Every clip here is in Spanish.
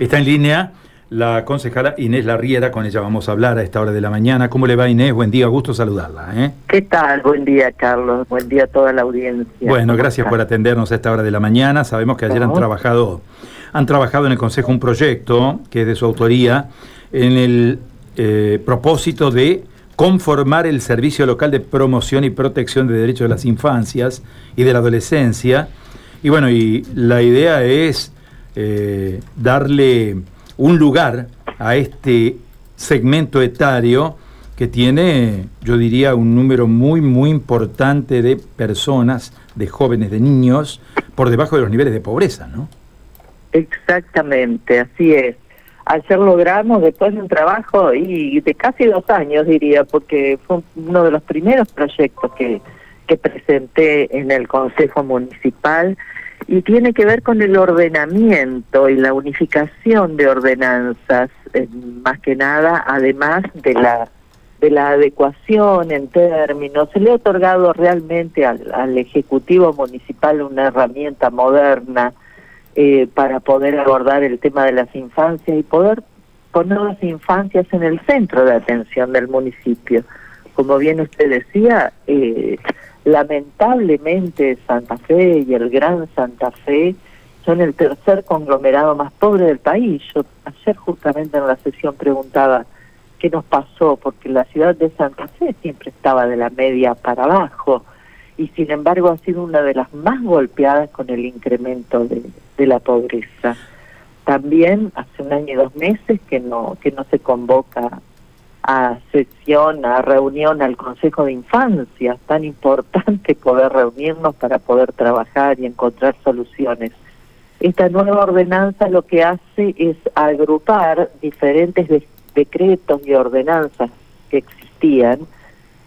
Está en línea la concejala Inés Larriera, con ella vamos a hablar a esta hora de la mañana. ¿Cómo le va Inés? Buen día, gusto saludarla. ¿eh? ¿Qué tal? Buen día, Carlos. Buen día a toda la audiencia. Bueno, gracias por atendernos a esta hora de la mañana. Sabemos que ayer han trabajado, han trabajado en el Consejo un proyecto que es de su autoría en el eh, propósito de conformar el Servicio Local de Promoción y Protección de Derechos de las Infancias y de la Adolescencia. Y bueno, y la idea es eh, darle un lugar a este segmento etario que tiene, yo diría, un número muy, muy importante de personas, de jóvenes, de niños, por debajo de los niveles de pobreza, ¿no? Exactamente, así es. Ayer logramos, después de un trabajo y de casi dos años, diría, porque fue uno de los primeros proyectos que, que presenté en el Consejo Municipal, y tiene que ver con el ordenamiento y la unificación de ordenanzas, eh, más que nada, además de la de la adecuación en términos. Se le ha otorgado realmente al, al Ejecutivo Municipal una herramienta moderna eh, para poder abordar el tema de las infancias y poder poner las infancias en el centro de atención del municipio. Como bien usted decía, eh, Lamentablemente Santa Fe y el Gran Santa Fe son el tercer conglomerado más pobre del país. Yo ayer justamente en la sesión preguntaba qué nos pasó, porque la ciudad de Santa Fe siempre estaba de la media para abajo y sin embargo ha sido una de las más golpeadas con el incremento de, de la pobreza. También hace un año y dos meses que no que no se convoca a sesión, a reunión al Consejo de Infancia, tan importante poder reunirnos para poder trabajar y encontrar soluciones. Esta nueva ordenanza lo que hace es agrupar diferentes decretos y ordenanzas que existían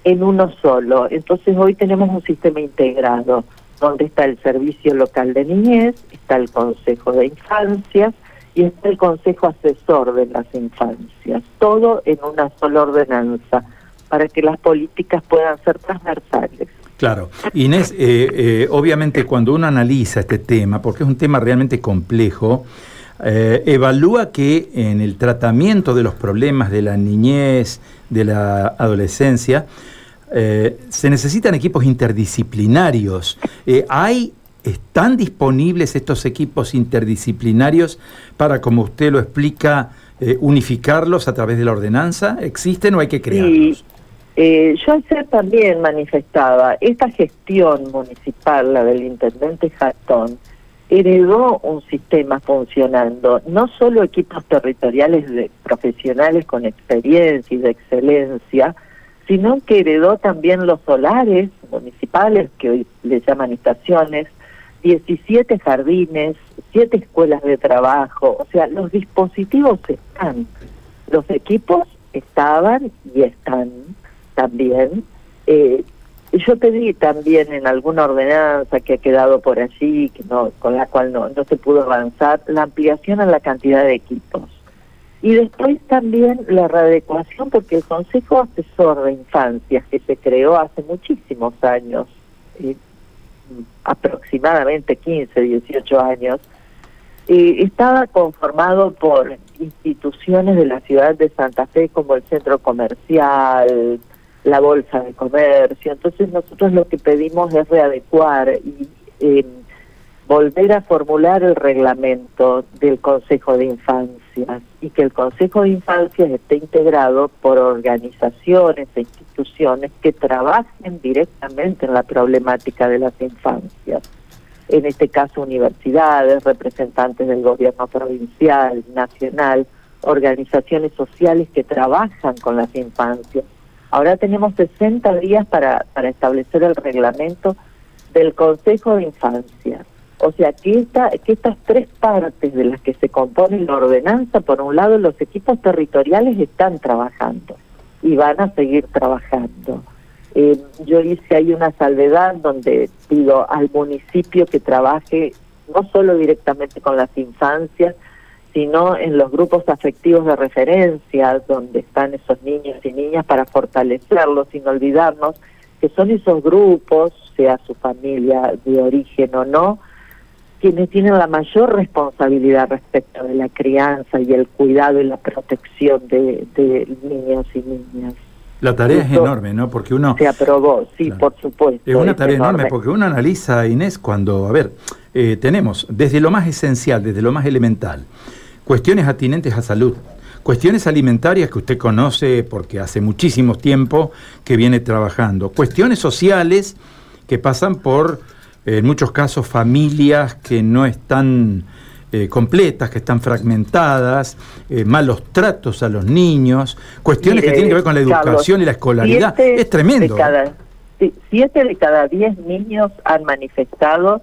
en uno solo. Entonces hoy tenemos un sistema integrado donde está el Servicio Local de Niñez, está el Consejo de Infancias, y está el Consejo Asesor de las Infancias, todo en una sola ordenanza, para que las políticas puedan ser transversales. Claro. Inés, eh, eh, obviamente cuando uno analiza este tema, porque es un tema realmente complejo, eh, evalúa que en el tratamiento de los problemas de la niñez, de la adolescencia, se necesitan equipos interdisciplinarios. ¿Hay ¿Están disponibles estos equipos interdisciplinarios para, como usted lo explica, eh, unificarlos a través de la ordenanza? ¿Existen o hay que crearlos? Sí. Eh, yo ayer también manifestaba, esta gestión municipal, la del intendente Jatón, heredó un sistema funcionando, no solo equipos territoriales de profesionales con experiencia y de excelencia, sino que heredó también los solares municipales, que hoy le llaman estaciones, 17 jardines, 7 escuelas de trabajo, o sea, los dispositivos están, los equipos estaban y están también. Eh, yo pedí también en alguna ordenanza que ha quedado por allí, que no, con la cual no, no se pudo avanzar, la ampliación a la cantidad de equipos. Y después también la readecuación, porque el Consejo Asesor de Infancias, que se creó hace muchísimos años, eh, aproximadamente 15, 18 años, y estaba conformado por instituciones de la ciudad de Santa Fe como el centro comercial, la bolsa de comercio. Entonces nosotros lo que pedimos es readecuar y eh, volver a formular el reglamento del Consejo de Y que el Consejo de Infancias esté integrado por organizaciones e instituciones que trabajen directamente en la problemática de las infancias. En este caso, universidades, representantes del gobierno provincial, nacional, organizaciones sociales que trabajan con las infancias. Ahora tenemos 60 días para, para establecer el reglamento del Consejo de Infancias o sea, que, esta, que estas tres partes de las que se compone la ordenanza, por un lado los equipos territoriales están trabajando y van a seguir trabajando. Eh, yo hice ahí una salvedad donde pido al municipio que trabaje no solo directamente con las infancias, sino en los grupos afectivos de referencia, donde están esos niños y niñas para fortalecerlos, sin olvidarnos que son esos grupos, sea su familia de origen o no, quienes tienen la mayor responsabilidad respecto de la crianza y el cuidado y la protección de, niños y niñas. La tarea es enorme, ¿no? Porque uno... Se aprobó, sí, por supuesto. Es una tarea enorme. porque uno analiza, Inés, cuando, a ver, eh, tenemos desde lo más esencial, desde lo más elemental, cuestiones atinentes a salud, cuestiones alimentarias que usted conoce porque hace muchísimo tiempo que viene trabajando, cuestiones sociales que pasan por, en muchos casos, familias que no están eh, completas, que están fragmentadas, eh, malos tratos a los niños, cuestiones que tienen que ver con la educación y la escolaridad. es tremendo. siete de cada diez niños han manifestado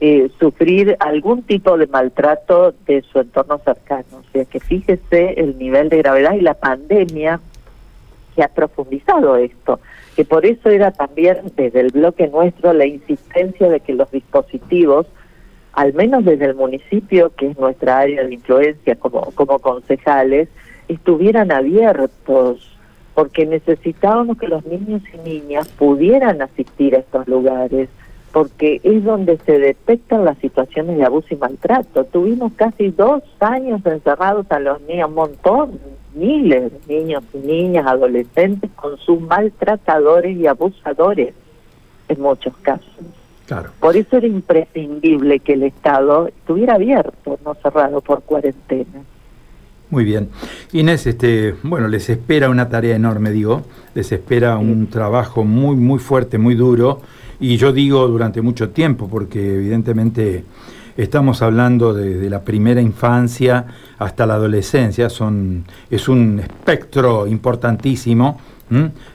eh, sufrir algún tipo de maltrato de su entorno cercano. O sea que fíjese el nivel de gravedad y la pandemia que ha profundizado esto, que por eso era también desde el bloque nuestro la insistencia de que los dispositivos, al menos desde el municipio, que es nuestra área de influencia como, como concejales, estuvieran abiertos, porque necesitábamos que los niños y niñas pudieran asistir a estos lugares porque es donde se detectan las situaciones de abuso y maltrato. Tuvimos casi dos años encerrados a los niños, un montón, miles de niños y niñas, adolescentes, con sus maltratadores y abusadores, en muchos casos. Claro. Por eso era imprescindible que el Estado estuviera abierto, no cerrado por cuarentena. Muy bien. Inés, este, bueno, les espera una tarea enorme, digo, les espera un trabajo muy, muy fuerte, muy duro y yo digo durante mucho tiempo, porque evidentemente estamos hablando de, la primera infancia hasta la adolescencia, son, es un espectro importantísimo,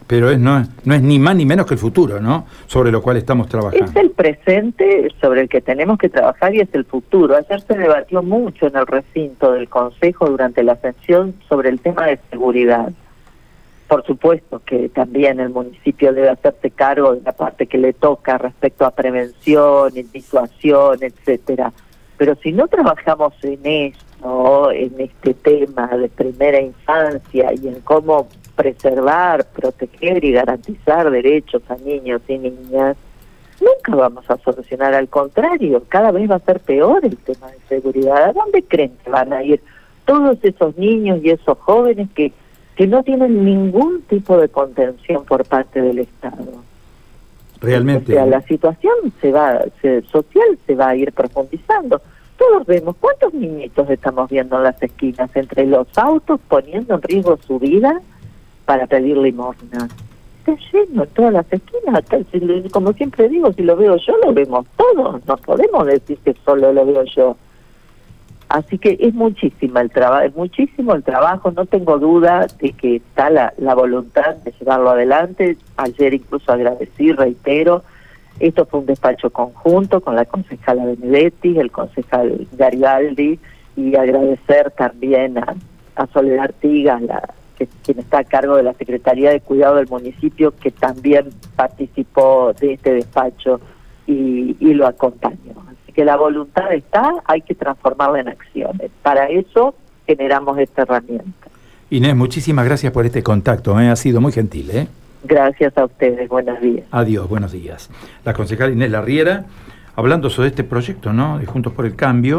pero es, no, no es ni más ni menos que el futuro, ¿no? Sobre lo cual estamos trabajando. Es el presente sobre el que tenemos que trabajar y es el futuro. Ayer se debatió mucho en el recinto del Consejo durante la sesión sobre el tema de seguridad. Por supuesto que también el municipio debe hacerse cargo de la parte que le toca respecto a prevención, en disuasión, etcétera. Pero si no trabajamos en esto, en este tema de primera infancia y en cómo preservar, proteger y garantizar derechos a niños y niñas, nunca vamos a solucionar. Al contrario, cada vez va a ser peor el tema de seguridad. ¿A dónde creen que van a ir todos esos niños y esos jóvenes que que no tienen ningún tipo de contención por parte del Estado. Realmente. O sea, la situación se va, social se va a ir profundizando. Todos vemos cuántos niñitos estamos viendo en las esquinas, entre los autos poniendo en riesgo su vida para pedir limosna. Está lleno en todas las esquinas. Como siempre digo, si lo veo yo, lo vemos todos. No podemos decir que solo lo veo yo. Así que es muchísimo el trabajo, es muchísimo el trabajo, no tengo duda de que está la, voluntad de llevarlo adelante. Ayer incluso agradecí, reitero, esto fue un despacho conjunto con la concejala Benedetti, el concejal Garibaldi, y agradecer también a, Soledad Artigas, la, que, quien está a cargo de la Secretaría de Cuidado del municipio, que también participó de este despacho y lo acompañó que la voluntad está, hay que transformarla en acciones. Para eso generamos esta herramienta. Inés, muchísimas gracias por este contacto, ¿eh? ha sido muy gentil. ¿eh? Gracias a ustedes, buenos días. Adiós, buenos días. La concejal Inés Larriera, hablando sobre este proyecto, ¿no? De Juntos por el Cambio.